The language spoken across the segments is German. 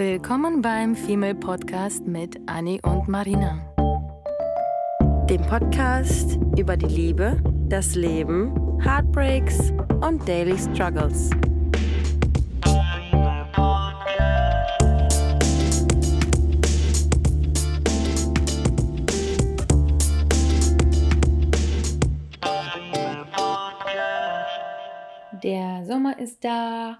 Willkommen beim Female Podcast mit Annie und Marina. Dem Podcast über die Liebe, das Leben, Heartbreaks und Daily Struggles. Der Sommer ist da,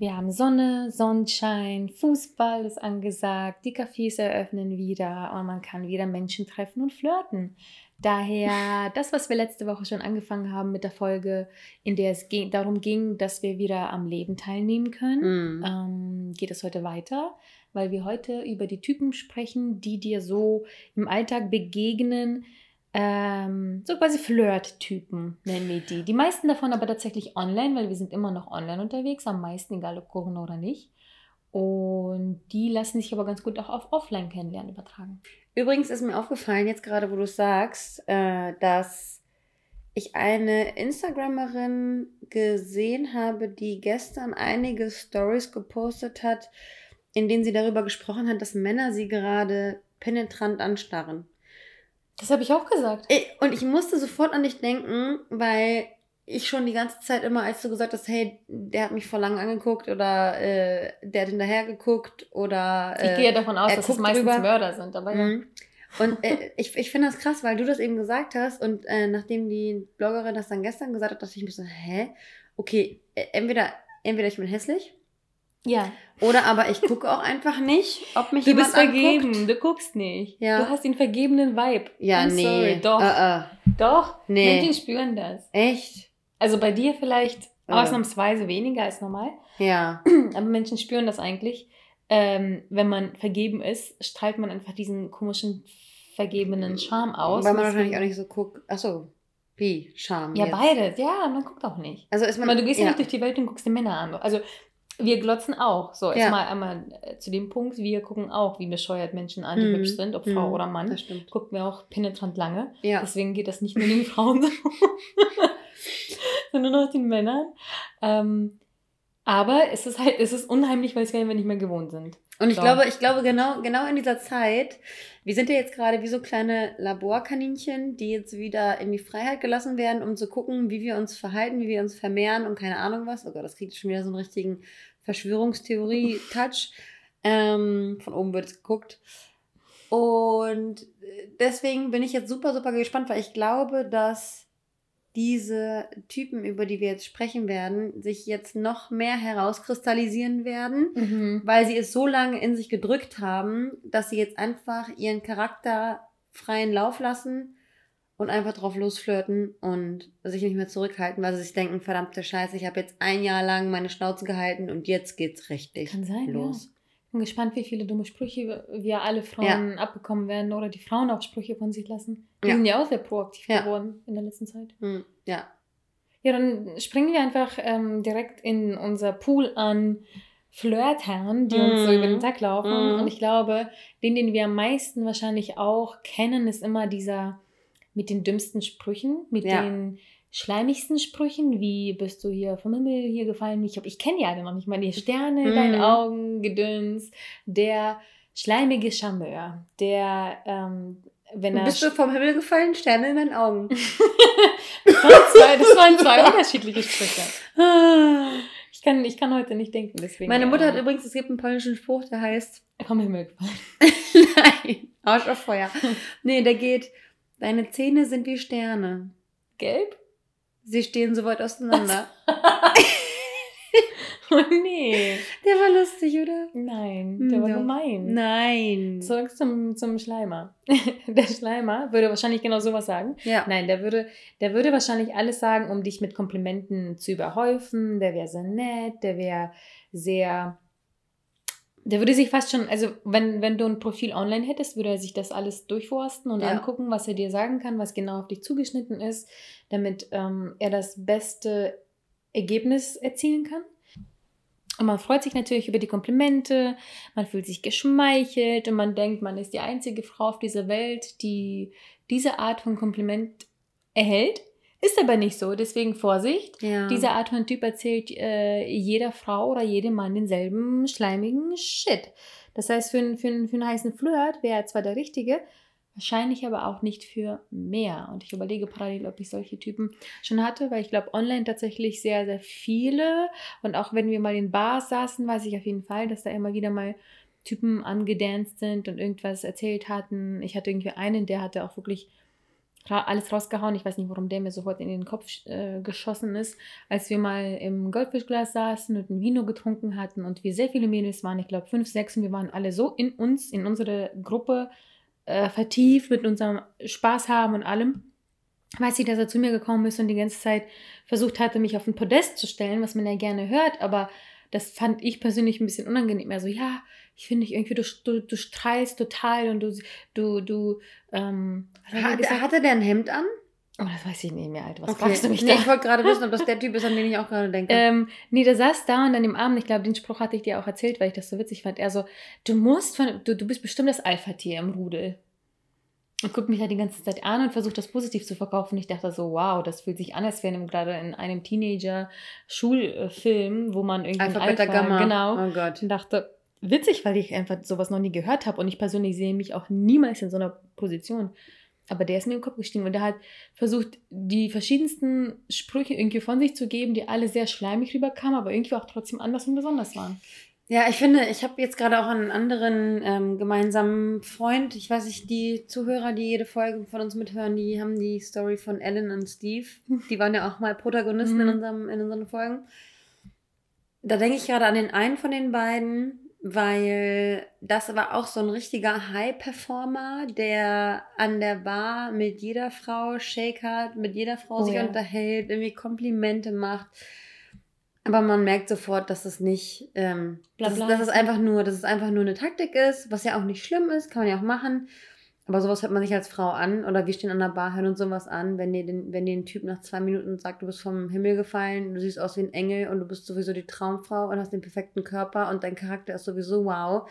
wir haben Sonne, Sonnenschein, Fußball ist angesagt, die Cafés eröffnen wieder und man kann wieder Menschen treffen und flirten. Daher das, was wir letzte Woche schon angefangen haben mit der Folge, in der es ging, darum ging, dass wir wieder am Leben teilnehmen können, Mm. ähm, geht es heute weiter, weil wir heute über die Typen sprechen, die dir so im Alltag begegnen. Ähm, so quasi Flirt-Typen nennen wir die. Die meisten davon aber tatsächlich online, weil wir sind immer noch online unterwegs, am meisten, egal ob Corona oder nicht. Und die lassen sich aber ganz gut auch auf Offline kennenlernen übertragen. Übrigens ist mir aufgefallen, jetzt gerade wo du sagst, äh, dass ich eine Instagramerin gesehen habe, die gestern einige Stories gepostet hat, in denen sie darüber gesprochen hat, dass Männer sie gerade penetrant anstarren. Das habe ich auch gesagt. Ich- Und ich musste sofort an dich denken, weil ich schon die ganze Zeit immer, als du gesagt hast, hey, der hat mich vor lang angeguckt oder äh, der hat hinterher geguckt oder. Ich äh, gehe ja davon aus, dass es meistens rüber. Mörder sind. Aber ja. Mhm. Und äh, ich, ich finde das krass, weil du das eben gesagt hast und äh, nachdem die Bloggerin das dann gestern gesagt hat, dachte ich mir so, hä? Okay, äh, entweder, entweder ich bin hässlich ja. oder aber ich gucke auch einfach nicht, ob mich Du jemand bist vergeben, anguckt. du guckst nicht. Ja. Du hast den vergebenen Vibe. Ja, I'm nee. Sorry. Doch, Äh, äh. doch. Nee. Menschen spüren das. Echt? Also bei dir vielleicht Äh. ausnahmsweise weniger als normal. Ja. Aber Menschen spüren das eigentlich. Ähm, wenn man vergeben ist, strahlt man einfach diesen komischen vergebenen Charme aus. Weil man wahrscheinlich auch nicht so guckt. Achso, wie? Charme. Ja, jetzt. beides. Ja, man guckt auch nicht. Also ist man. Aber du gehst ja. ja. nicht durch die Welt und guckst die Männer an. Also wir glotzen auch. So, Ja. erstmal einmal äh, zu dem Punkt, wir gucken auch, wie bescheuert Menschen an, die Mhm. hübsch sind, ob Frau Mhm, oder Mann. Das stimmt. Gucken wir auch penetrant lange. Ja. Deswegen geht das nicht nur den Frauen so, sondern auch den Männern. Ähm, aber es ist halt, es ist unheimlich, weil es wir nicht mehr gewohnt sind. Und ich So. glaube, ich glaube genau, genau in dieser Zeit, wir sind ja jetzt gerade wie so kleine Laborkaninchen, die jetzt wieder in die Freiheit gelassen werden, um zu gucken, wie wir uns verhalten, wie wir uns vermehren und keine Ahnung was. Oh Gott, das kriegt schon wieder so einen richtigen Verschwörungstheorie-Touch. Ähm, von oben wird es geguckt. Und deswegen bin ich jetzt super, super gespannt, weil ich glaube, dass diese Typen, über die wir jetzt sprechen werden, sich jetzt noch mehr herauskristallisieren werden weil sie es so lange in sich gedrückt haben, dass sie jetzt einfach ihren Charakter freien Lauf lassen und einfach drauf losflirten und sich nicht mehr zurückhalten, weil sie sich denken, verdammte Scheiße, ich habe jetzt ein Jahr lang meine Schnauze gehalten und jetzt geht's richtig Kann sein, los. Ich bin gespannt, wie viele dumme Sprüche wir- alle Frauen abbekommen werden oder die Frauen auch Sprüche von sich lassen. Die Ja. sind ja auch sehr proaktiv Ja. geworden in der letzten Zeit. Hm, ja. Ja, dann springen wir einfach ähm, direkt in unser Pool an Flirtherren, die uns so Mhm. über den Tag laufen. Mhm. Und ich glaube, den, den wir am meisten wahrscheinlich auch kennen, ist immer dieser mit den dümmsten Sprüchen, mit Ja. den schleimigsten Sprüchen, wie bist du hier vom Himmel hier gefallen? Ich, ich kenne die alle noch nicht mal. Die Sterne, Mhm. deine Augen, Gedöns, der schleimige Charmeur, der, ähm, wenn er... Bist du vom Himmel gefallen? Sterne in deinen Augen. das, waren zwei, das waren zwei unterschiedliche Sprüche. Ich kann, ich kann heute nicht denken, deswegen. Meine Mutter hat ähm, übrigens, es gibt einen polnischen Spruch, der heißt, vom Himmel gefallen. nein, Arsch auf Feuer. Nee, der geht, deine Zähne sind wie Sterne. Gelb? Sie stehen so weit auseinander. Oh nee. Der war lustig, oder? Nein, der war Ja. gemein. Nein. Zurück zum, zum Schleimer. Der Schleimer würde wahrscheinlich genau sowas sagen. Ja. Nein, der würde, der würde wahrscheinlich alles sagen, um dich mit Komplimenten zu überhäufen. Der wäre sehr nett, der wäre sehr. Der würde sich fast schon, also wenn, wenn du ein Profil online hättest, würde er sich das alles durchforsten und Ja. angucken, was er dir sagen kann, was genau auf dich zugeschnitten ist, damit ähm, er das beste Ergebnis erzielen kann. Und man freut sich natürlich über die Komplimente, man fühlt sich geschmeichelt und man denkt, man ist die einzige Frau auf dieser Welt, die diese Art von Kompliment erhält. Ist aber nicht so, deswegen Vorsicht. Ja. Diese Art von Typ erzählt äh, jeder Frau oder jedem Mann denselben schleimigen Shit. Das heißt, für, einen- für, einen- für einen heißen Flirt wäre er zwar der Richtige, wahrscheinlich aber auch nicht für mehr. Und ich überlege parallel, ob ich solche Typen schon hatte, weil ich glaube, online tatsächlich sehr, sehr viele. Und auch wenn wir mal in Bars saßen, weiß ich auf jeden Fall, dass da immer wieder mal Typen angedanced sind und irgendwas erzählt hatten. Ich hatte irgendwie einen, der hatte auch wirklich alles rausgehauen. Ich weiß nicht, warum der mir sofort in den Kopf äh, geschossen ist, als wir mal im Goldfischglas saßen und ein Vino getrunken hatten und wir sehr viele Mädels waren, ich glaube fünf, sechs und wir waren alle so in uns, in unsere Gruppe äh, vertieft mit unserem Spaß haben und allem. Weiß ich, dass er zu mir gekommen ist und die ganze Zeit versucht hatte, mich auf ein Podest zu stellen, was man ja gerne hört, aber das fand ich persönlich ein bisschen unangenehm. Er so, ja, ich finde dich irgendwie, du, du, du strahlst total und du, du, du, ähm, hat er Hat, gesagt? hatte der ein Hemd an? Oh, das weiß ich nicht mehr, Alter. Was Okay. fragst du mich nee, da? ich wollte gerade wissen, ob das der Typ ist, an den ich auch gerade denke. Ähm, nee, der saß da und dann im Abend, ich glaube, den Spruch hatte ich dir auch erzählt, weil ich das so witzig fand. Er so, du musst von, du, du bist bestimmt das Alpha-Tier im Rudel. Und guckt mich da die ganze Zeit an und versucht das positiv zu verkaufen. Ich dachte so, wow, das fühlt sich an, als wären wir gerade in einem Teenager-Schulfilm, wo man irgendwie Alpha, Beta, Gamma. genau. Oh Gott. Und dachte, witzig, weil ich einfach sowas noch nie gehört habe und ich persönlich sehe mich auch niemals in so einer Position. Aber der ist mir im Kopf gestiegen und der hat versucht, die verschiedensten Sprüche irgendwie von sich zu geben, die alle sehr schleimig rüberkamen, aber irgendwie auch trotzdem anders und besonders waren. Ja, ich finde, ich habe jetzt gerade auch einen anderen ähm, gemeinsamen Freund. Ich weiß nicht, die Zuhörer, die jede Folge von uns mithören, die haben die Story von Ellen und Steve. Die waren ja auch mal Protagonisten in, Mhm. unserem, in unseren Folgen. Da denke ich gerade an den einen von den beiden, weil das war auch so ein richtiger High-Performer, der an der Bar mit jeder Frau Shake hat, mit jeder Frau Oh sich ja. unterhält, irgendwie Komplimente macht. Aber man merkt sofort, dass es nicht, ähm, dass, dass es ist. einfach nur, dass es einfach nur eine Taktik ist, was ja auch nicht schlimm ist, kann man ja auch machen. Aber sowas hört man sich als Frau an oder wir stehen an der Bar, hören uns sowas an, wenn dir den, wenn dir ein Typ nach zwei Minuten sagt, du bist vom Himmel gefallen, du siehst aus wie ein Engel und du bist sowieso die Traumfrau und hast den perfekten Körper und dein Charakter ist sowieso wow.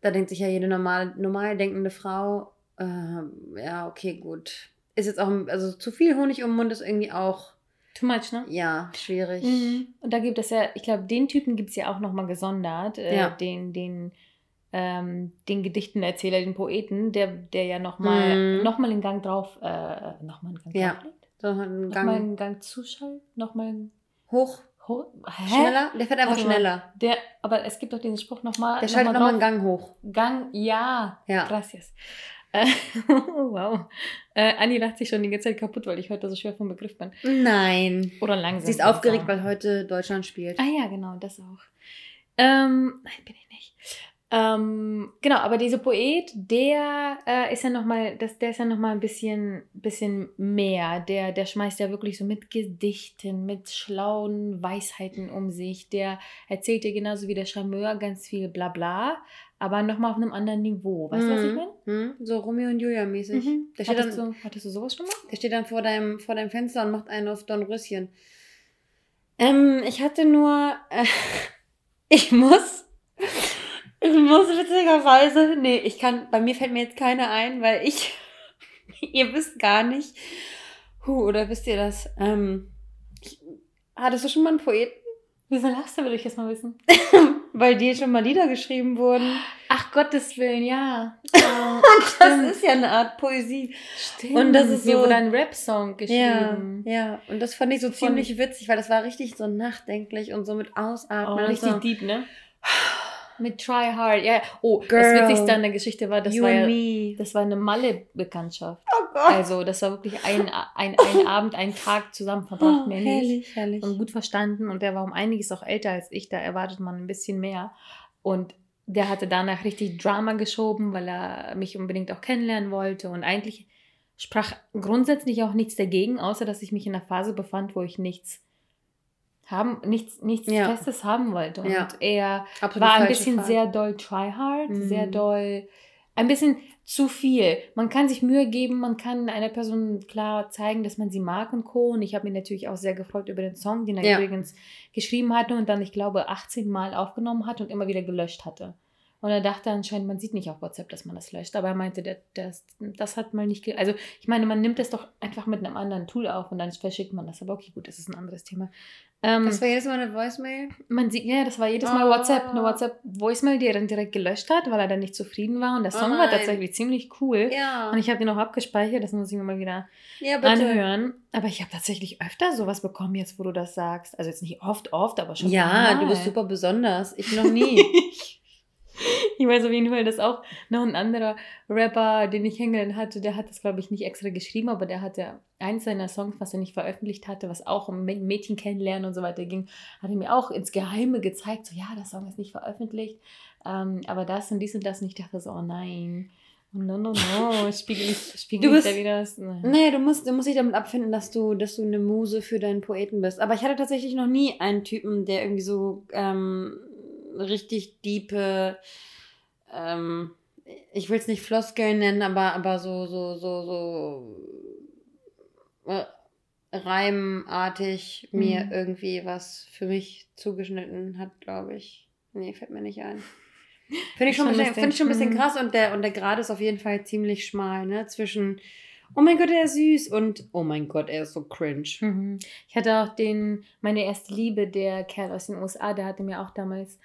Da denkt sich ja jede normal, normal denkende Frau, ähm, ja, okay, gut. Ist jetzt auch, also zu viel Honig um den Mund ist irgendwie auch, Too much, ne? ja, schwierig. Mhm. Und da gibt es ja, ich glaube, den Typen gibt es ja auch nochmal gesondert, äh, Ja. den, den, ähm, den Gedichtenerzähler, den Poeten, der, der ja nochmal Mhm. noch mal einen Gang drauf, äh, nochmal einen Gang Ja. So einen Nochmal einen Gang zuschaltet, nochmal hoch, ho Hä? schneller, der fährt einfach mal. schneller. Der, aber es gibt doch diesen Spruch nochmal. Der schaltet nochmal einen Gang hoch. Gang, ja. Ja. Gracias. Äh, wow. Äh, Anni lacht sich schon die ganze Zeit kaputt, weil ich heute so schwer vom Begriff bin. Nein. Oder langsam. Sie ist aufgeregt, sagen. weil heute Deutschland spielt. Ah ja, genau, das auch. Ähm, nein, bin ich nicht. Ähm, genau, aber dieser Poet, der äh, ist ja nochmal, der ist ja nochmal ein bisschen, bisschen mehr. Der, der schmeißt ja wirklich so mit Gedichten, mit schlauen Weisheiten um sich. Der erzählt dir genauso wie der Charmeur ganz viel Blabla, aber nochmal auf einem anderen Niveau. Weißt du, was ich meine? Mhm. So Romeo und Julia mäßig. Mhm. Der, Hattest, dann, du, hattest du sowas schon mal? der steht dann vor deinem, vor deinem Fenster und macht einen auf Dornröschen. Ähm, ich hatte nur. Äh, ich muss. Ich muss witzigerweise. Nee, ich kann. Bei mir fällt mir jetzt keine ein, weil ich. ihr wisst gar nicht. Huh, oder wisst ihr das? Ähm, ich, hattest du schon mal einen Poeten? Wieso lachst du, will ich jetzt mal wissen? Weil dir schon mal Lieder geschrieben wurden. Ach, Gottes Willen, ja. Das ist ja eine Art Poesie. Stimmt. Und das ist Mir so- wurde ein Rap-Song Ja, geschrieben. ja. Und das fand ich so Von- ziemlich witzig, weil das war richtig so nachdenklich und so mit Oh, Ausatmen. und richtig so. deep, ne? Mit Try Hard. Ja. Oh, Girl. das Witzigste an der Geschichte war, das war ja, das war eine Malle-Bekanntschaft. Oh. Also, das war wirklich ein, ein, ein Abend, ein Tag zusammen verbracht, oh, nicht. herrlich, herrlich. Und gut verstanden. Und der war um einiges auch älter als ich. Da erwartet man ein bisschen mehr. Und der hatte danach richtig Drama geschoben, weil er mich unbedingt auch kennenlernen wollte. Und eigentlich sprach grundsätzlich auch nichts dagegen, außer dass ich mich in einer Phase befand, wo ich nichts haben, nichts, nichts Ja. Festes haben wollte. Und Ja. er Absolut war ein bisschen Phase. sehr doll tryhard, Mhm. sehr doll, ein bisschen zu viel. Man kann sich Mühe geben, man kann einer Person klar zeigen, dass man sie mag und Co. Und ich habe mich natürlich auch sehr gefreut über den Song, den er Ja. übrigens geschrieben hatte und dann, ich glaube, 18 Mal aufgenommen hat und immer wieder gelöscht hatte. Und er dachte anscheinend, man sieht nicht auf WhatsApp, dass man das löscht. Aber er meinte, das, das, das hat mal nicht. Also, ich meine, man nimmt das doch einfach mit einem anderen Tool auf und dann verschickt man das. Aber okay, gut, das ist ein anderes Thema. Ähm, das war jedes Mal eine Voicemail? Man sieht, ja, das war jedes Mal oh. WhatsApp, eine WhatsApp-Voicemail, die er dann direkt gelöscht hat, weil er dann nicht zufrieden war. Und der Song oh war tatsächlich ziemlich cool. Ja. Und ich habe den auch abgespeichert, das muss ich mir mal wieder ja, anhören. Aber ich habe tatsächlich öfter sowas bekommen, jetzt wo du das sagst. Also jetzt nicht oft, oft, aber schon. Ja, mal. du bist super besonders. Ich noch nie. Ich weiß auf jeden Fall, dass auch noch ein anderer Rapper, den ich kennengelernt hatte, der hat das, glaube ich, nicht extra geschrieben, aber der hatte eins seiner Songs, was er nicht veröffentlicht hatte, was auch um Mädchen kennenlernen und so weiter ging, hat er mir auch ins Geheime gezeigt, so ja, der Song ist nicht veröffentlicht, ähm, aber das und dies und das und ich dachte so, oh nein. No, no, no, spiegel ich, spiegel du bist, ich da wieder das. Nee, du musst, du musst dich damit abfinden, dass du, dass du eine Muse für deinen Poeten bist. Aber ich hatte tatsächlich noch nie einen Typen, der irgendwie so ähm, richtig diepe, ähm, ich will es nicht Floskeln nennen, aber, aber so, so, so, so äh, reimartig mhm. mir irgendwie was für mich zugeschnitten hat, glaube ich. Nee, fällt mir nicht ein. Finde ich, schon find ich schon ein bisschen mhm. krass und der, und der Grad ist auf jeden Fall ziemlich schmal, ne? Zwischen oh mein Gott, er ist süß und oh mein Gott, er ist so cringe. Mhm. Ich hatte auch den, meine erste Liebe, der Kerl aus den USA, der hatte mir auch damals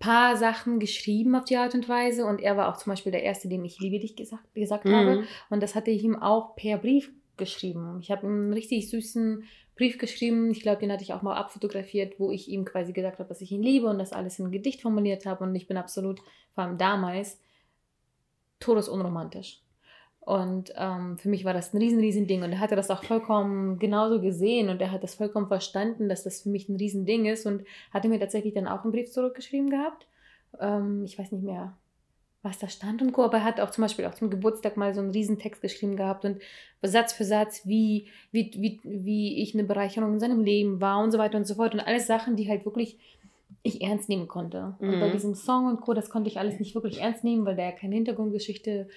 paar Sachen geschrieben auf die Art und Weise und er war auch zum Beispiel der Erste, dem ich liebe dich gesagt, gesagt mhm. habe und das hatte ich ihm auch per Brief geschrieben. Ich habe ihm einen richtig süßen Brief geschrieben, ich glaube, den hatte ich auch mal abfotografiert, wo ich ihm quasi gesagt habe, dass ich ihn liebe und das alles in ein Gedicht formuliert habe und ich bin absolut, vor allem damals, todesunromantisch. Und ähm, für mich war das ein riesen, riesen Ding. Und er hatte das auch vollkommen genauso gesehen und er hat das vollkommen verstanden, dass das für mich ein riesen Ding ist und hatte mir tatsächlich dann auch einen Brief zurückgeschrieben gehabt. Ähm, ich weiß nicht mehr, was da stand und Co. Aber er hat auch zum Beispiel auch zum Geburtstag mal so einen riesen Text geschrieben gehabt und Satz für Satz, wie, wie, wie, wie ich eine Bereicherung in seinem Leben war und so weiter und so fort. Und alles Sachen, die halt wirklich ich ernst nehmen konnte. Mhm. Und bei mhm. diesem Song und Co., das konnte ich alles nicht wirklich ernst nehmen, weil da ja keine Hintergrundgeschichte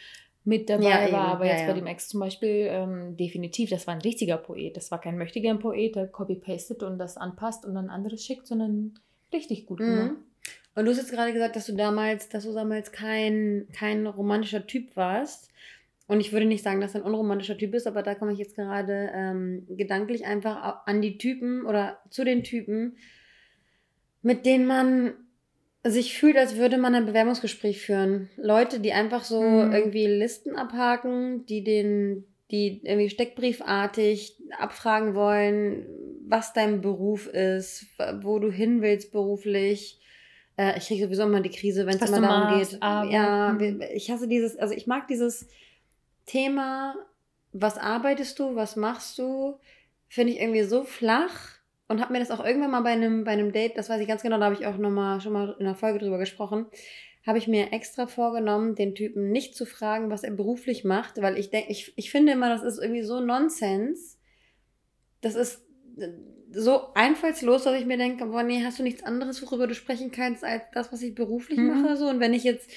mit dabei ja, war. Aber jetzt ja, bei dem Ex zum Beispiel, ähm, definitiv, das war ein richtiger Poet. Das war kein möchtegern Poet, der copy-pastet und das anpasst und dann anderes schickt, sondern richtig gut. Mhm. Ne? Und du hast jetzt gerade gesagt, dass du damals, dass du damals kein, kein romantischer Typ warst. Und ich würde nicht sagen, dass du ein unromantischer Typ bist, aber da komme ich jetzt gerade ähm, gedanklich einfach an die Typen oder zu den Typen, mit denen man sich fühlt, als würde man ein Bewerbungsgespräch führen. Leute, die einfach so mhm. irgendwie Listen abhaken, die den, die irgendwie steckbriefartig abfragen wollen, was dein Beruf ist, wo du hin willst beruflich. Äh, ich kriege sowieso immer die Krise, wenn es immer darum geht. Ja, mhm. ich hasse dieses, also ich mag dieses Thema, was arbeitest du, was machst du, finde ich irgendwie so flach und habe mir das auch irgendwann mal bei einem, bei einem Date, das weiß ich ganz genau, da habe ich auch noch mal, schon mal in einer Folge drüber gesprochen, habe ich mir extra vorgenommen, den Typen nicht zu fragen, was er beruflich macht, weil ich denke, ich, ich finde immer, das ist irgendwie so Nonsens. Das ist äh, so einfallslos, dass ich mir denke, boah, nee, hast du nichts anderes, worüber du sprechen kannst, als das, was ich beruflich mhm. mache? So, und wenn ich jetzt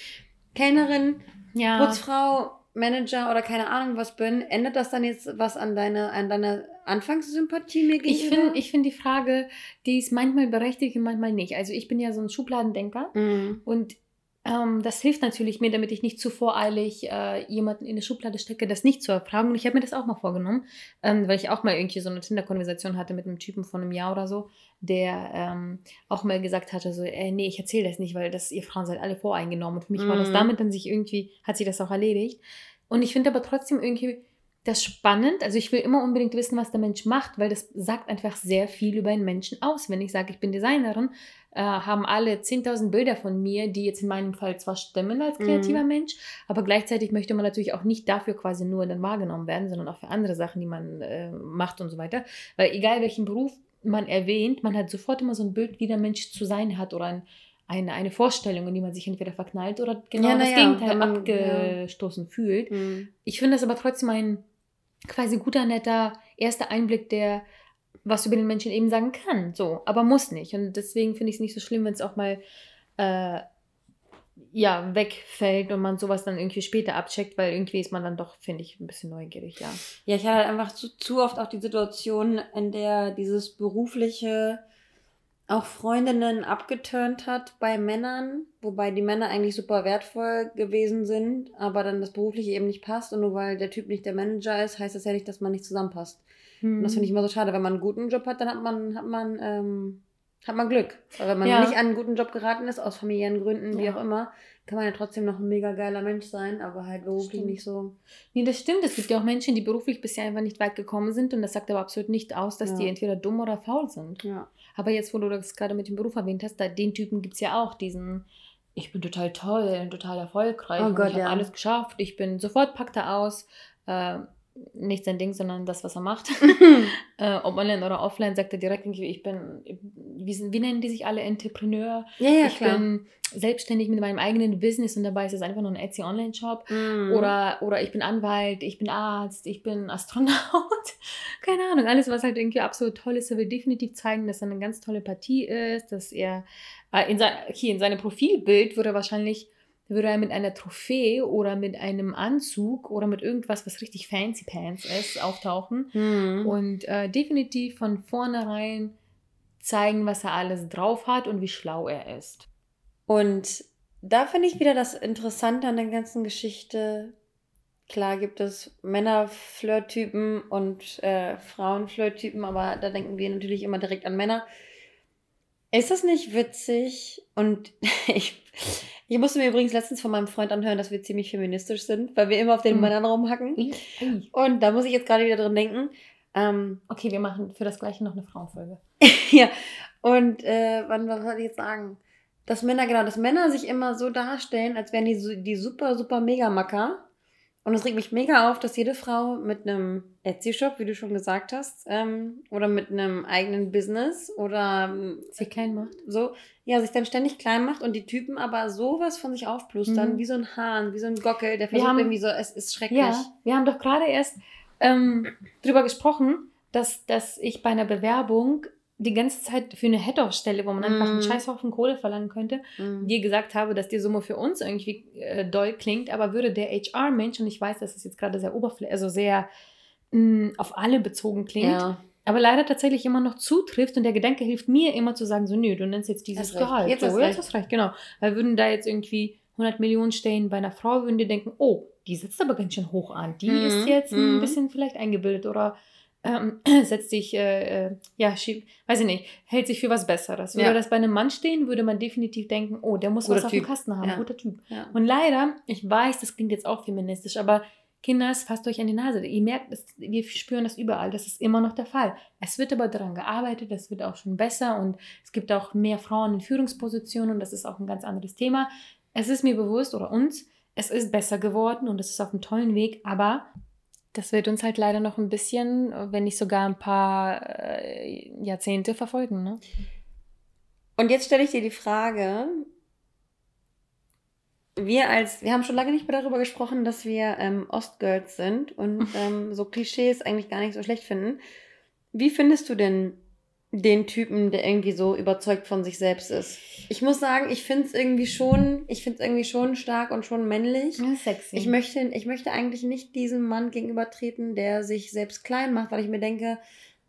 Kellnerin, ja. Putzfrau, Manager oder keine Ahnung was bin, ändert das dann jetzt was an deiner an deiner Anfangssympathie mir gegenüber? Ich finde ich find die Frage, die ist manchmal berechtigt und manchmal nicht. Also ich bin ja so ein Schubladendenker mhm. und ähm, das hilft natürlich mir, damit ich nicht zu voreilig äh, jemanden in eine Schublade stecke, das nicht zu erfragen. Und ich habe mir das auch mal vorgenommen, ähm, weil ich auch mal irgendwie so eine Tinder-Konversation hatte mit einem Typen von einem Jahr oder so, der ähm, auch mal gesagt hatte, so, ey, nee, ich erzähle das nicht, weil das, ihr Frauen seid alle voreingenommen. Und für mich mhm. war das mhm. damit dann sich irgendwie, hat sich das auch erledigt. Und ich finde aber trotzdem irgendwie das spannend. Also ich will immer unbedingt wissen, was der Mensch macht, weil das sagt einfach sehr viel über einen Menschen aus. Wenn ich sage, ich bin Designerin, äh, haben alle 10.000 Bilder von mir, die jetzt in meinem Fall zwar stimmen als kreativer mhm. Mensch, aber gleichzeitig möchte man natürlich auch nicht dafür quasi nur dann wahrgenommen werden, sondern auch für andere Sachen, die man äh, macht und so weiter. Weil egal welchen Beruf man erwähnt, man hat sofort immer so ein Bild, wie der Mensch zu sein hat oder ein, eine, eine Vorstellung, in die man sich entweder verknallt oder genau ja, das ja, Gegenteil man, abgestoßen ja. fühlt. Mhm. Ich finde das aber trotzdem ein quasi guter, netter erster Einblick, der was über den Menschen eben sagen kann. So, aber muss nicht. Und deswegen finde ich es nicht so schlimm, wenn es auch mal äh, ja, wegfällt und man sowas dann irgendwie später abcheckt, weil irgendwie ist man dann doch, finde ich, ein bisschen neugierig, ja. Ja, ich hatte halt einfach zu, zu oft auch die Situation, in der dieses berufliche auch Freundinnen abgeturnt hat bei Männern, wobei die Männer eigentlich super wertvoll gewesen sind, aber dann das berufliche eben nicht passt und nur weil der Typ nicht der Manager ist, heißt das ja nicht, dass man nicht zusammenpasst. Hm. Und das finde ich immer so schade. Wenn man einen guten Job hat, dann hat man, hat man, ähm, hat man Glück. Weil wenn man ja. nicht an einen guten Job geraten ist, aus familiären Gründen, wie ja. auch immer, kann man ja trotzdem noch ein mega geiler Mensch sein, aber halt beruflich nicht so. Nee, das stimmt. Es gibt ja auch Menschen, die beruflich bisher einfach nicht weit gekommen sind und das sagt aber absolut nicht aus, dass ja. die entweder dumm oder faul sind. Ja. Aber jetzt, wo du das gerade mit dem Beruf erwähnt hast, da, den Typen gibt es ja auch, diesen, ich bin total toll, total erfolgreich, oh Gott, ich habe alles geschafft, ich bin sofort packt er aus. Äh, nicht sein Ding, sondern das, was er macht. äh, ob online oder offline, sagt er direkt, ich bin, wie, wie nennen die sich alle, Entrepreneur? Ja, ja, ich klar. bin selbstständig mit meinem eigenen Business und dabei ist es einfach nur ein Etsy Online-Shop. Mm. Oder, oder ich bin Anwalt, ich bin Arzt, ich bin Astronaut. Keine Ahnung, alles, was halt irgendwie absolut toll ist. Er will definitiv zeigen, dass er eine ganz tolle Partie ist, dass er äh, in, sein, hier in seinem Profilbild würde er wahrscheinlich würde er mit einer Trophäe oder mit einem Anzug oder mit irgendwas, was richtig fancy pants ist, auftauchen mhm. und äh, definitiv von vornherein zeigen, was er alles drauf hat und wie schlau er ist. Und da finde ich wieder das Interessante an der ganzen Geschichte. Klar gibt es Männer-Flirt-Typen und äh, Frauen-Flirt-Typen, aber da denken wir natürlich immer direkt an Männer. Ist das nicht witzig? Und ich, ich musste mir übrigens letztens von meinem Freund anhören, dass wir ziemlich feministisch sind, weil wir immer auf den mhm. Männern rumhacken. Und da muss ich jetzt gerade wieder drin denken. Ähm, okay, wir machen für das Gleiche noch eine Frauenfolge. ja, und äh, wann, was soll ich jetzt sagen? Dass Männer, genau, dass Männer sich immer so darstellen, als wären die, die super, super Mega-Macker. Und es regt mich mega auf, dass jede Frau mit einem Etsy-Shop, wie du schon gesagt hast, ähm, oder mit einem eigenen Business oder ähm, sich klein macht. So, ja, sich dann ständig klein macht und die Typen aber sowas von sich aufplustern, mhm. wie so ein Hahn, wie so ein Gockel, der versucht haben, irgendwie so, es ist schrecklich. Ja, wir haben doch gerade erst ähm, drüber gesprochen, dass, dass ich bei einer Bewerbung die ganze Zeit für eine Head-Off-Stelle, wo man einfach einen mm. Scheißhaufen Kohle verlangen könnte, mm. dir gesagt habe, dass die Summe für uns irgendwie äh, doll klingt, aber würde der HR-Mensch, und ich weiß, dass es jetzt gerade sehr oberflächlich, also sehr mh, mm, auf alle bezogen klingt, ja. aber leider tatsächlich immer noch zutrifft und der Gedanke hilft mir immer zu sagen, so, nö, du nennst jetzt dieses das Gehalt. Jetzt, so, jetzt hast recht, genau. Weil würden da jetzt irgendwie 100 Millionen stehen bei einer Frau, würden die denken, oh, die sitzt aber ganz schön hoch an. Die mm. ist jetzt ein bisschen vielleicht eingebildet oder ähm, setzt sich, äh, äh, ja, schieb, weiß ich nicht, hält sich für was Besseres. Würde ja. das bei einem Mann stehen, würde man definitiv denken, oh, der muss guter was typ. auf dem Kasten haben, ja. guter Typ. Ja. Und leider, ich weiß, das klingt jetzt auch feministisch, aber Kinders, fasst euch an die Nase. Ihr merkt, es, wir spüren das überall. Das ist immer noch der Fall. Es wird aber daran gearbeitet, es wird auch schon besser und es gibt auch mehr Frauen in Führungspositionen und das ist auch ein ganz anderes Thema. Es ist mir bewusst oder uns, es ist besser geworden und es ist auf einem tollen Weg, aber das wird uns halt leider noch ein bisschen, wenn nicht sogar ein paar äh, Jahrzehnte verfolgen. Ne? Und jetzt stelle ich dir die Frage, wir als, wir haben schon lange nicht mehr darüber gesprochen, dass wir ähm, Ostgirls sind und ähm, so Klischees eigentlich gar nicht so schlecht finden. Wie findest du denn den Typen, der irgendwie so überzeugt von sich selbst ist. Ich muss sagen, ich finde es irgendwie schon, ich finde irgendwie schon stark und schon männlich. Ja, sexy. Ich möchte, ich möchte eigentlich nicht diesem Mann gegenübertreten, der sich selbst klein macht, weil ich mir denke,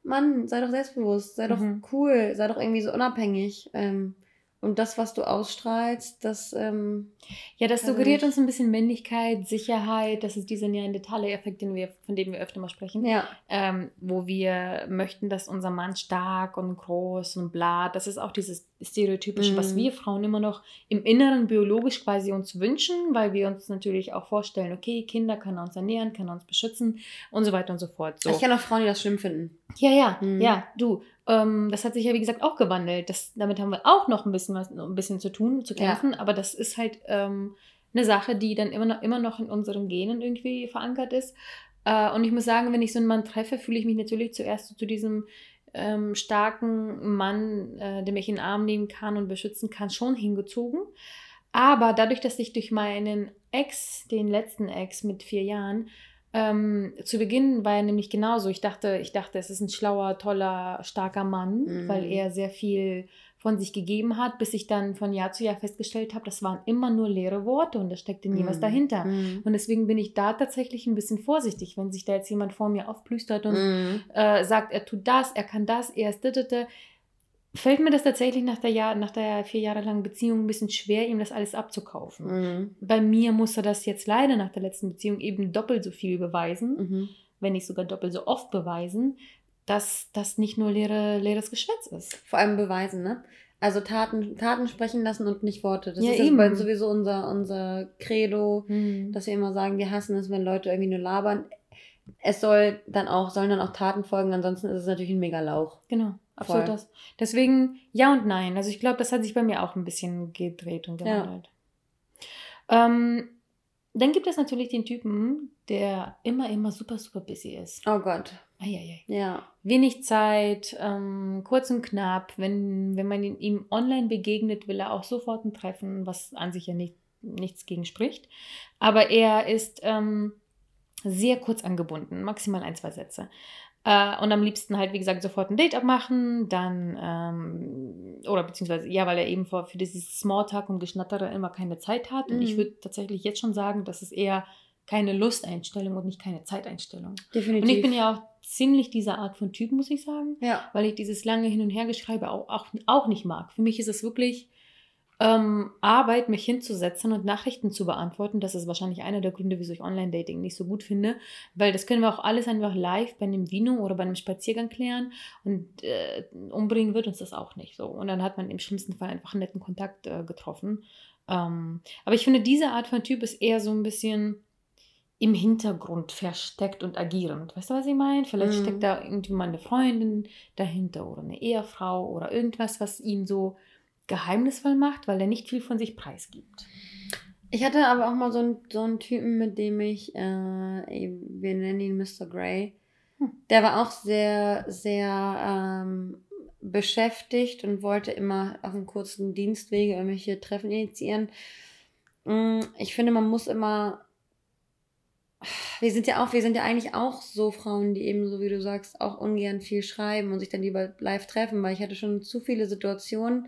Mann, sei doch selbstbewusst, sei doch mhm. cool, sei doch irgendwie so unabhängig. Ähm, und das, was du ausstrahlst, das. Ähm, ja, das suggeriert uns ein bisschen Männlichkeit, Sicherheit. Das ist dieser neandertaler Effekt, den wir, von dem wir öfter mal sprechen. Ja. Ähm, wo wir möchten, dass unser Mann stark und groß und bla. Das ist auch dieses Stereotypische, mhm. was wir Frauen immer noch im Inneren biologisch quasi uns wünschen, weil wir uns natürlich auch vorstellen, okay, Kinder können uns ernähren, können uns beschützen und so weiter und so fort. So. Ich kenne auch Frauen, die das schlimm finden. Ja, ja, mhm. ja, du. Ähm, das hat sich ja, wie gesagt, auch gewandelt. Das, damit haben wir auch noch ein bisschen was, ein bisschen zu tun, zu kämpfen, ja. aber das ist halt ähm, eine Sache, die dann immer noch, immer noch in unseren Genen irgendwie verankert ist. Äh, und ich muss sagen, wenn ich so einen Mann treffe, fühle ich mich natürlich zuerst so zu diesem ähm, starken Mann, äh, der mich in den Arm nehmen kann und beschützen kann, schon hingezogen. Aber dadurch, dass ich durch meinen Ex, den letzten Ex mit vier Jahren, ähm, zu Beginn war er nämlich genauso. Ich dachte, ich dachte, es ist ein schlauer, toller, starker Mann, mhm. weil er sehr viel von sich gegeben hat, bis ich dann von Jahr zu Jahr festgestellt habe, das waren immer nur leere Worte und da steckte nie mm. was dahinter. Mm. Und deswegen bin ich da tatsächlich ein bisschen vorsichtig, wenn sich da jetzt jemand vor mir aufplüstert und mm. äh, sagt, er tut das, er kann das, er ist dittete. fällt mir das tatsächlich nach der, Jahr, nach der vier Jahre langen Beziehung ein bisschen schwer, ihm das alles abzukaufen. Mhm. Bei mir muss er das jetzt leider nach der letzten Beziehung eben doppelt so viel beweisen, Mhm. wenn nicht sogar doppelt so oft beweisen, dass das nicht nur leere, leeres Geschwätz ist. Vor allem beweisen, ne? Also Taten, Taten sprechen lassen und nicht Worte. Das Ja, ist eben. sowieso unser, unser Credo, Hm. dass wir immer sagen, wir hassen es, wenn Leute irgendwie nur labern. Es soll dann auch, sollen dann auch Taten folgen, ansonsten ist es natürlich ein Megalauch. Genau, absolut Voll. das. Deswegen ja und nein. Also ich glaube, das hat sich bei mir auch ein bisschen gedreht und Ja. gewandelt. Ähm, dann gibt es natürlich den Typen, der immer, immer super, super busy ist. Oh Gott. Eieiei. Ja. Wenig Zeit, ähm, kurz und knapp. Wenn, wenn man ihm online begegnet, will er auch sofort ein Treffen, was an sich ja nicht, nichts gegen spricht. Aber er ist ähm, sehr kurz angebunden, maximal ein, zwei Sätze. Äh, und am liebsten halt, wie gesagt, sofort ein Date abmachen, dann, ähm, oder beziehungsweise, ja, weil er eben für, für dieses Smalltalk und Geschnattere immer keine Zeit hat. Und ich Mhm. würde tatsächlich jetzt schon sagen, das ist eher keine Lusteinstellung und nicht keine Zeiteinstellung. Definitiv. Und ich bin ja auch ziemlich dieser Art von Typ, muss ich sagen, Ja. weil ich dieses lange Hin- und Hergeschreibe auch, auch, auch nicht mag. Für mich ist es wirklich ähm, Arbeit, mich hinzusetzen und Nachrichten zu beantworten. Das ist wahrscheinlich einer der Gründe, wieso ich Online-Dating nicht so gut finde, weil das können wir auch alles einfach live bei einem Vino oder bei einem Spaziergang klären und äh, umbringen wird uns das auch nicht so. Und dann hat man im schlimmsten Fall einfach einen netten Kontakt äh, getroffen. Ähm, aber ich finde, diese Art von Typ ist eher so ein bisschen im Hintergrund versteckt und agierend. Weißt du, was ich meine? Vielleicht Mhm. steckt da irgendwie mal eine Freundin dahinter oder eine Ehefrau oder irgendwas, was ihn so geheimnisvoll macht, weil er nicht viel von sich preisgibt. Ich hatte aber auch mal so einen, so einen Typen, mit dem ich, äh, wir nennen ihn Mr. Grey. Hm. Der war auch sehr, sehr ähm, beschäftigt und wollte immer auf einem kurzen Dienstwege irgendwelche Treffen initiieren. Mm, Ich finde, man muss immer. Wir sind ja auch, wir sind ja eigentlich auch so Frauen, die eben, so wie du sagst, auch ungern viel schreiben und sich dann lieber live treffen, weil ich hatte schon zu viele Situationen,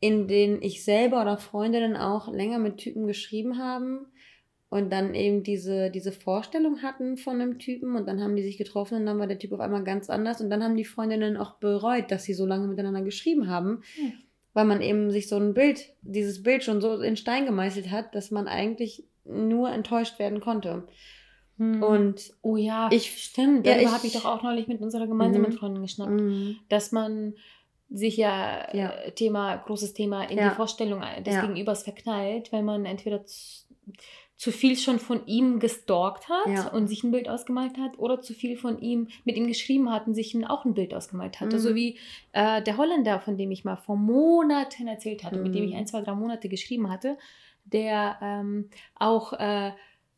in denen ich selber oder Freundinnen auch länger mit Typen geschrieben haben und dann eben diese, diese Vorstellung hatten von einem Typen und dann haben die sich getroffen und dann war der Typ auf einmal ganz anders und dann haben die Freundinnen auch bereut, dass sie so lange miteinander geschrieben haben, Hm. weil man eben sich so ein Bild, dieses Bild schon so in Stein gemeißelt hat, dass man eigentlich nur enttäuscht werden konnte. Und oh ja, ich- stimmt. ja, Darüber ich- habe ich doch auch neulich mit unserer gemeinsamen Mhm. Freundin geschnackt. mm, dass man sich ja, Ja. äh, Thema, großes Thema, in Ja. die Vorstellung des Ja. Gegenübers verknallt, weil man entweder zu, zu viel schon von ihm gestalkt hat Ja. und sich ein Bild ausgemalt hat oder zu viel von ihm mit ihm geschrieben hat und sich auch ein Bild ausgemalt hatte. Mhm. So wie äh, der Holländer, von dem ich mal vor Monaten erzählt hatte, mit dem ich Mhm. ein, zwei, drei Monate geschrieben hatte, der ähm, auch äh,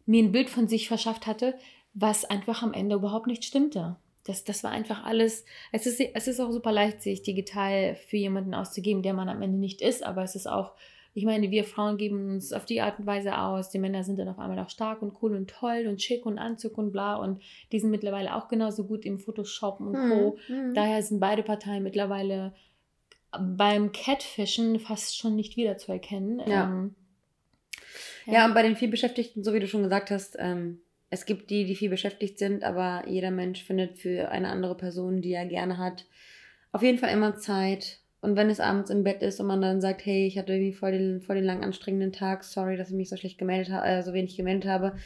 mir ein Bild von sich verschafft hatte, was einfach am Ende überhaupt nicht stimmte. Das, das war einfach alles. Es ist, es ist auch super leicht, sich digital für jemanden auszugeben, der man am Ende nicht ist, aber es ist auch, ich meine, wir Frauen geben uns auf die Art und Weise aus. Die Männer sind dann auf einmal auch stark und cool und toll und schick und Anzug und bla und die sind mittlerweile auch genauso gut im Photoshop und Co. mm, Daher sind beide Parteien mittlerweile beim Catfischen fast schon nicht wiederzuerkennen. Ja. Ähm, Ja, und bei den vielbeschäftigten, so wie du schon gesagt hast, ähm, es gibt die, die viel beschäftigt sind, aber jeder Mensch findet für eine andere Person, die er gerne hat, auf jeden Fall immer Zeit. Und wenn es abends im Bett ist und man dann sagt, hey, ich hatte irgendwie voll den, voll den lang anstrengenden Tag, sorry, dass ich mich so schlecht gemeldet habe, äh, so wenig gemeldet habe.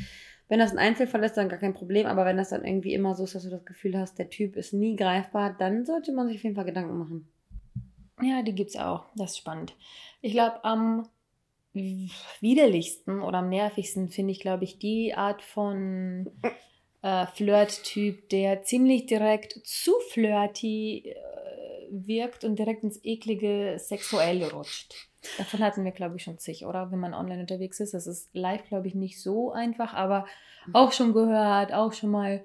Wenn das ein Einzelfall ist, dann gar kein Problem, aber wenn das dann irgendwie immer so ist, dass du das Gefühl hast, der Typ ist nie greifbar, dann sollte man sich auf jeden Fall Gedanken machen. Ja, die gibt's auch. Das ist spannend. Ich glaube, am widerlichsten oder am nervigsten finde ich, glaube ich, die Art von äh, Flirt-Typ, der ziemlich direkt zu flirty äh, wirkt und direkt ins eklige Sexuelle rutscht. Davon hatten wir, glaube ich, schon zig, oder? Wenn man online unterwegs ist. Das ist live, glaube ich, nicht so einfach, aber auch schon gehört, auch schon mal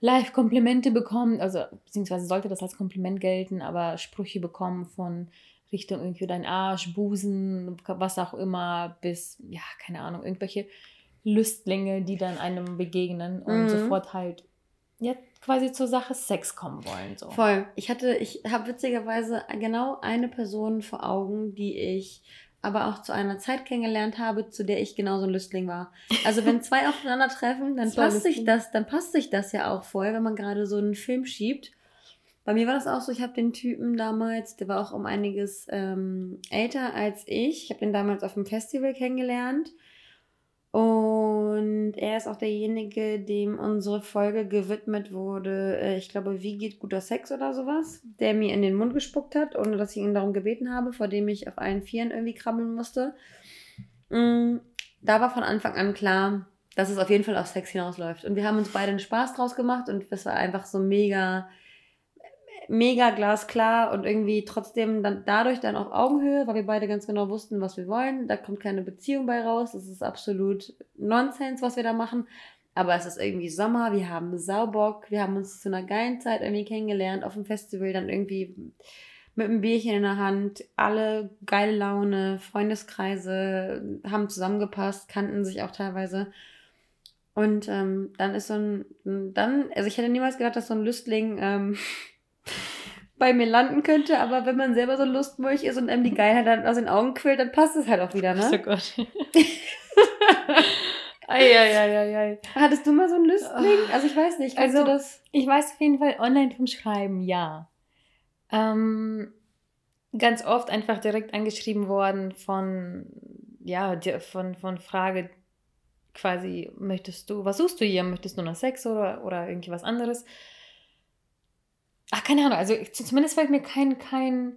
live Komplimente bekommen, also beziehungsweise sollte das als Kompliment gelten, aber Sprüche bekommen von Richtung irgendwie dein Arsch, Busen, was auch immer, bis, ja, keine Ahnung, irgendwelche Lüstlinge, die dann einem begegnen und Mhm. sofort halt ja, quasi zur Sache Sex kommen wollen. So. Voll. Ich hatte, ich habe witzigerweise genau eine Person vor Augen, die ich aber auch zu einer Zeit kennengelernt habe, zu der ich genauso ein Lüstling war. Also wenn zwei aufeinandertreffen, dann passt sich das, dann passt sich das ja auch voll, wenn man gerade so einen Film schiebt. Bei mir war das auch so, ich habe den Typen damals, der war auch um einiges ähm, älter als ich. Ich habe den damals auf dem Festival kennengelernt. Und er ist auch derjenige, dem unsere Folge gewidmet wurde. Äh, ich glaube, wie geht guter Sex oder sowas, der mir in den Mund gespuckt hat, ohne dass ich ihn darum gebeten habe, vor dem ich auf allen Vieren irgendwie krabbeln musste. Mm, da war von Anfang an klar, dass es auf jeden Fall auf Sex hinausläuft. Und wir haben uns beide einen Spaß draus gemacht und es war einfach so mega, mega glasklar und irgendwie trotzdem dann dadurch dann auf Augenhöhe, weil wir beide ganz genau wussten, was wir wollen. Da kommt keine Beziehung bei raus. Das ist absolut Nonsens, was wir da machen. Aber es ist irgendwie Sommer, wir haben Saubock, wir haben uns zu einer geilen Zeit irgendwie kennengelernt, auf dem Festival dann irgendwie mit einem Bierchen in der Hand, alle geile Laune, Freundeskreise haben zusammengepasst, kannten sich auch teilweise. Und ähm, dann ist so ein, dann, also ich hätte niemals gedacht, dass so ein Lüstling ähm, bei mir landen könnte, aber wenn man selber so Lustmolch ist und einem die Geilheit dann aus den Augen quillt, dann passt es halt auch wieder, ne? Oh Gott. Eieieiei. Hattest du mal so ein Lüstling? Also ich weiß nicht, also das? Ich weiß auf jeden Fall online vom Schreiben, ja. Ähm, ganz oft einfach direkt angeschrieben worden von, ja, von, von Frage, quasi, möchtest du, was suchst du hier? Möchtest du noch Sex oder, oder irgendwie was anderes? Ach, keine Ahnung, also zumindest fällt mir kein, kein,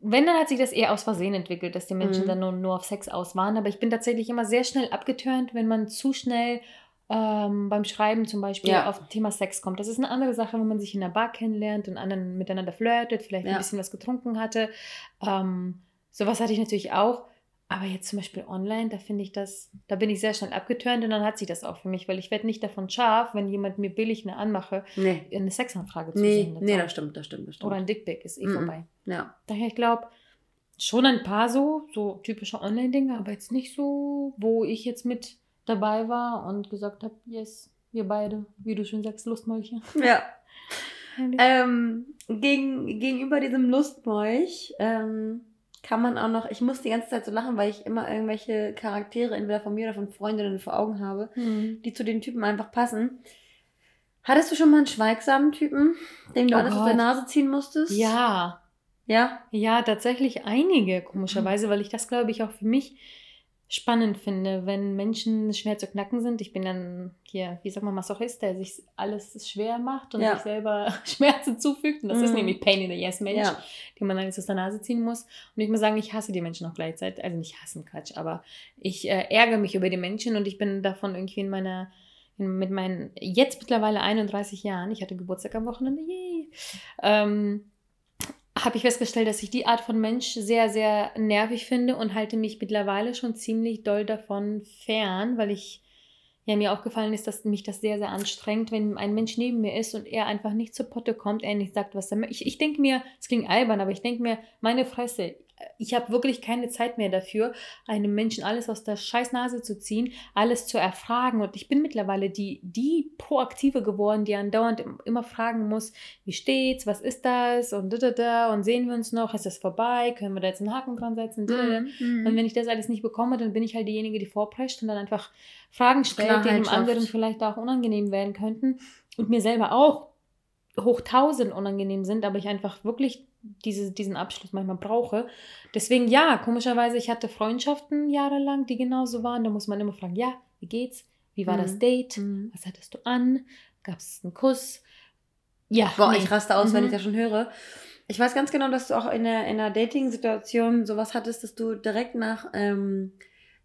wenn, dann hat sich das eher aus Versehen entwickelt, dass die Menschen mhm. dann nur, nur auf Sex aus waren. Aber ich bin tatsächlich immer sehr schnell abgeturnt, wenn man zu schnell ähm, beim Schreiben zum Beispiel ja. auf Thema Sex kommt. Das ist eine andere Sache, wenn man sich in der Bar kennenlernt und anderen miteinander flirtet, vielleicht ja. ein bisschen was getrunken hatte. Ähm, sowas hatte ich natürlich auch. Aber jetzt zum Beispiel online, da finde ich das, da bin ich sehr schnell abgeturnt und dann hat sich das auch für mich, weil ich werde nicht davon scharf, wenn jemand mir billig eine anmache, nee. eine Sexanfrage zu nee, senden. Nee, das stimmt, das stimmt, das stimmt. Oder ein Dickpick ist eh mm -mm. vorbei. Ja. Daher, ich glaube, schon ein paar so, so typische Online-Dinge, aber jetzt nicht so, wo ich jetzt mit dabei war und gesagt habe, yes, wir beide, wie du schon sagst, Lustmolche. Ja. ähm, gegen, gegenüber diesem Lustmolch, ähm, kann man auch noch, ich muss die ganze Zeit so lachen, weil ich immer irgendwelche Charaktere, entweder von mir oder von Freundinnen vor Augen habe, mhm. die zu den Typen einfach passen. Hattest du schon mal einen schweigsamen Typen, dem du oh alles Gott. aus der Nase ziehen musstest? Ja. Ja? Ja, tatsächlich einige, komischerweise, mhm. weil ich das, glaube ich, auch für mich spannend finde, wenn Menschen schwer zu knacken sind. Ich bin dann hier, wie sagt man, Masochist, der sich alles schwer macht und ja. sich selber Schmerzen zufügt. Und das mm. ist mhm. nämlich Pain in the Yes Mensch, ja. den man alles aus der Nase ziehen muss. Und ich muss sagen, ich hasse die Menschen auch gleichzeitig. Also nicht hassen, Quatsch, aber ich äh, ärgere mich über die Menschen und ich bin davon irgendwie in meiner mit meinen jetzt mittlerweile 31 Jahren, ich hatte Geburtstag am Wochenende, yay, ähm, habe ich festgestellt, dass ich die Art von Mensch sehr, sehr nervig finde und halte mich mittlerweile schon ziemlich doll davon fern, weil ich ja mir aufgefallen ist, dass mich das sehr, sehr anstrengt, wenn ein Mensch neben mir ist und er einfach nicht zur Potte kommt, er nicht sagt, was er möchte. Ich, ich denke mir, es klingt albern, aber ich denke mir, meine Fresse, ich habe wirklich keine Zeit mehr dafür, einem Menschen alles aus der Scheißnase zu ziehen, alles zu erfragen. Und ich bin mittlerweile die, die Proaktive geworden, die andauernd immer fragen muss, wie steht's, was ist das und da, da, da, und sehen wir uns noch, ist das vorbei, können wir da jetzt einen Haken dran setzen? Mhm. Und wenn ich das alles nicht bekomme, dann bin ich halt diejenige, die vorprescht und dann einfach Fragen stellt, die dem anderen vielleicht auch unangenehm werden könnten und mir selber auch hoch tausend unangenehm sind, aber ich einfach wirklich diese, diesen Abschluss manchmal brauche. Deswegen ja, komischerweise, ich hatte Freundschaften jahrelang, die genauso waren. Da muss man immer fragen, ja, wie geht's? Wie war mhm. das Date? Mhm. Was hattest du an? Gab es einen Kuss? Ja. Boah, nee. ich raste aus, mhm. wenn ich mhm. das schon höre. Ich weiß ganz genau, dass du auch in der, in der Dating-Situation sowas hattest, dass du direkt nach, ähm,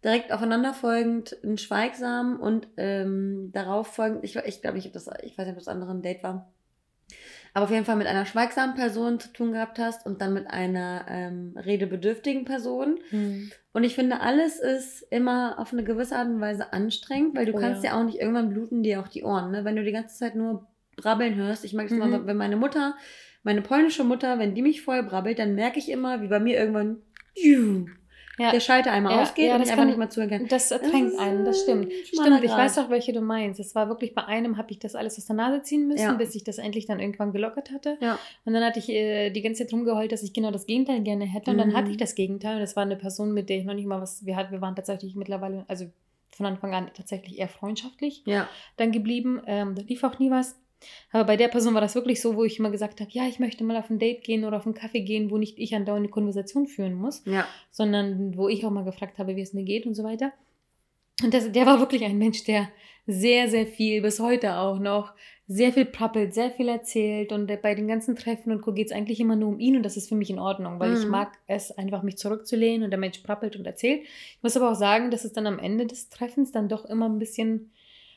direkt aufeinanderfolgend einen Schweigsam und ähm, darauf folgend, ich, ich glaube das, ich weiß nicht, ob das andere ein Date war aber auf jeden Fall mit einer schweigsamen Person zu tun gehabt hast und dann mit einer ähm, redebedürftigen Person. Mhm. Und ich finde, alles ist immer auf eine gewisse Art und Weise anstrengend, weil du oh, kannst ja. ja. auch nicht irgendwann bluten dir auch die Ohren, ne? Wenn du die ganze Zeit nur brabbeln hörst. Ich mag es mhm. immer, wenn meine Mutter, meine polnische Mutter, wenn die mich voll brabbelt, dann merke ich immer, wie bei mir irgendwann ja. der Schalter einmal ja, ausgeht ja, und ich einfach nicht mal zuhören kann. Das ertränkt einen, das stimmt. Stimmt, ich weiß auch, welche du meinst. Es war wirklich bei einem, habe ich das alles aus der Nase ziehen müssen, bis ich das endlich dann irgendwann gelockert hatte. Ja. Und dann hatte ich äh, die ganze Zeit rumgeheult, dass ich genau das Gegenteil gerne hätte. Und mhm. dann hatte ich das Gegenteil. Und das war eine Person, mit der ich noch nicht mal was, wir, hatten, wir waren tatsächlich mittlerweile, also von Anfang an tatsächlich eher freundschaftlich ja. dann geblieben. Ähm, da lief auch nie was. Aber bei der Person war das wirklich so, wo ich immer gesagt habe, ja, ich möchte mal auf ein Date gehen oder auf einen Kaffee gehen, wo nicht ich andauernd eine Konversation führen muss, Ja. sondern wo ich auch mal gefragt habe, wie es mir geht und so weiter. Und das, der war wirklich ein Mensch, der sehr, sehr viel, bis heute auch noch, sehr viel prappelt, sehr viel erzählt und bei den ganzen Treffen und Co. geht es eigentlich immer nur um ihn und das ist für mich in Ordnung, weil ich Mhm. mag es einfach, mich zurückzulehnen und der Mensch prappelt und erzählt. Ich muss aber auch sagen, dass es dann am Ende des Treffens dann doch immer ein bisschen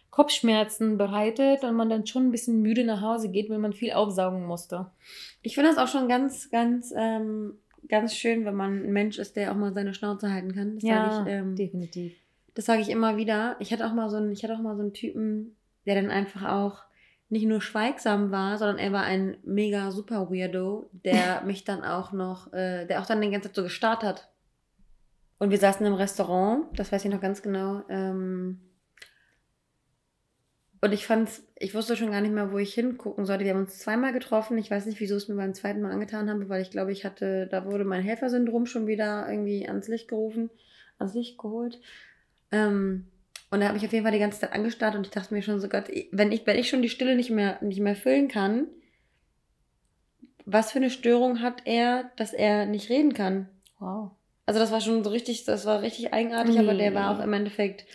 Kopfschmerzen bereitet und man dann schon ein bisschen müde nach Hause geht, weil man viel aufsaugen musste. Ich finde das auch schon ganz, ganz, ähm, ganz schön, wenn man ein Mensch ist, der auch mal seine Schnauze halten kann. Das sage ich, ähm, definitiv. das sage ich immer wieder. Ich hatte auch mal so einen, ich hatte auch mal so einen Typen, der dann einfach auch nicht nur schweigsam war, sondern er war ein mega super Weirdo, der mich dann auch noch, äh, der auch dann die ganze Zeit so gestarrt hat. Und wir saßen im Restaurant, das weiß ich noch ganz genau. Ähm, und ich fand's, ich wusste schon gar nicht mehr, wo ich hingucken sollte. Wir haben uns zweimal getroffen. Ich weiß nicht, wieso es mir beim zweiten Mal angetan habe, weil ich glaube, ich hatte, da wurde mein Helfersyndrom schon wieder irgendwie ans Licht gerufen, ans Licht geholt. Ähm, und da habe ich auf jeden Fall die ganze Zeit angestarrt und ich dachte mir schon so, Gott, wenn ich, wenn ich schon die Stille nicht mehr, nicht mehr füllen kann, was für eine Störung hat er, dass er nicht reden kann? Wow. Also das war schon so richtig, das war richtig eigenartig, aber der war auch im Endeffekt,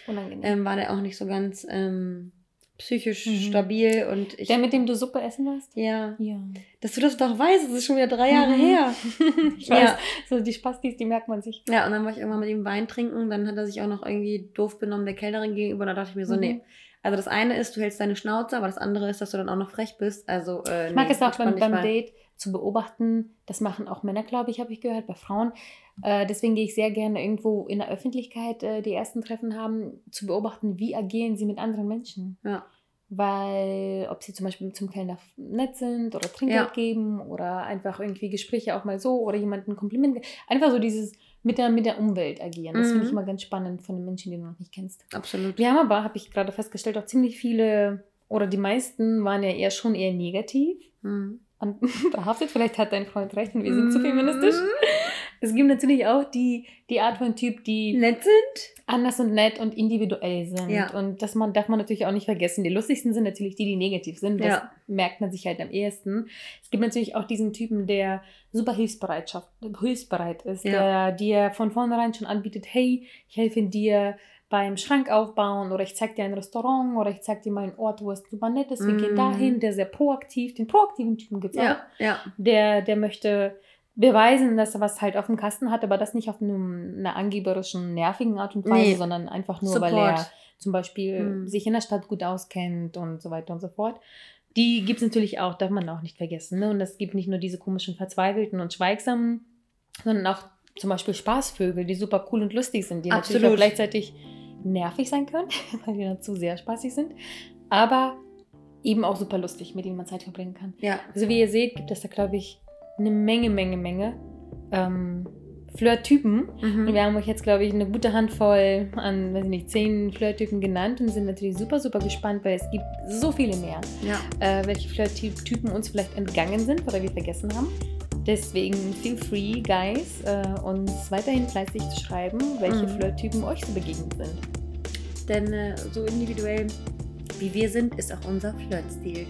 ähm, war der auch nicht so ganz ähm, psychisch Mhm. stabil und ich. der, mit dem du Suppe essen warst? ja, Ja. dass du das doch weißt, das ist schon wieder drei Jahre Mhm. her. ich weiß, Ja. so die Spastis, die merkt man sich. Ja, und dann war ich irgendwann mit ihm Wein trinken, dann hat er sich auch noch irgendwie doof benommen der Kellnerin gegenüber, und da dachte ich mir so, Mhm. nee. Also das eine ist, du hältst deine Schnauze, aber das andere ist, dass du dann auch noch frech bist. Also, äh, Ich mag nee, es auch beim, beim. Date zu beobachten. Das machen auch Männer, glaube ich, habe ich gehört, bei Frauen. Äh, deswegen gehe ich sehr gerne irgendwo in der Öffentlichkeit äh, die ersten Treffen haben, zu beobachten, wie agieren sie mit anderen Menschen. Ja. Weil, ob sie zum Beispiel zum Kellner nett sind oder Trinkgeld Ja. geben oder einfach irgendwie Gespräche auch mal so oder jemanden ein Kompliment. Einfach so dieses mit der, mit der Umwelt agieren. Das finde ich Mhm. immer ganz spannend von den Menschen, die du noch nicht kennst. Absolut. Wir haben aber, habe ich gerade festgestellt, auch ziemlich viele oder die meisten waren ja eher schon eher negativ Mhm. An- behaftet. Vielleicht hat dein Freund recht und wir sind zu Mhm. feministisch. Es gibt natürlich auch die, die Art von Typ, die Nett sind? anders und nett und individuell sind. Ja. Und das man, darf man natürlich auch nicht vergessen. Die lustigsten sind natürlich die, die negativ sind. Das Ja. merkt man sich halt am ehesten. Es gibt natürlich auch diesen Typen, der super Hilfsbereitschaft, hilfsbereit ist, Ja. der dir von vornherein schon anbietet, hey, ich helfe dir beim Schrank aufbauen oder ich zeig dir ein Restaurant oder ich zeig dir mal einen Ort, wo es super nett ist. Wir gehen Mhm. dahin. Der sehr proaktiv, den proaktiven Typen gibt es auch Ja, ja. der, der möchte beweisen, dass er was halt auf dem Kasten hat, aber das nicht auf einem, einer angeberischen, nervigen Art und Weise, Nee. sondern einfach nur, weil er Support. zum Beispiel Mhm. sich in der Stadt gut auskennt und so weiter und so fort. Die gibt es natürlich auch, darf man auch nicht vergessen. Ne? Und es gibt nicht nur diese komischen Verzweifelten und Schweigsamen, sondern auch zum Beispiel Spaßvögel, die super cool und lustig sind, die natürlich Absolut. gleichzeitig nervig sein können, weil die dann zu sehr spaßig sind, aber eben auch super lustig, mit denen man Zeit verbringen kann. Ja. Also wie ihr seht, gibt es da, glaube ich, eine Menge, Menge, Menge ähm, Flirttypen. Und Mhm. wir haben euch jetzt, glaube ich, eine gute Handvoll an, weiß ich nicht, zehn Flirttypen genannt und sind natürlich super, super gespannt, weil es gibt so viele mehr, Ja. äh, welche Flirttypen uns vielleicht entgangen sind oder wir vergessen haben. Deswegen feel free, guys, äh, uns weiterhin fleißig zu schreiben, welche Mhm. Flirttypen euch so begegnet sind. Denn äh, so individuell wie wir sind, ist auch unser Flirtstil.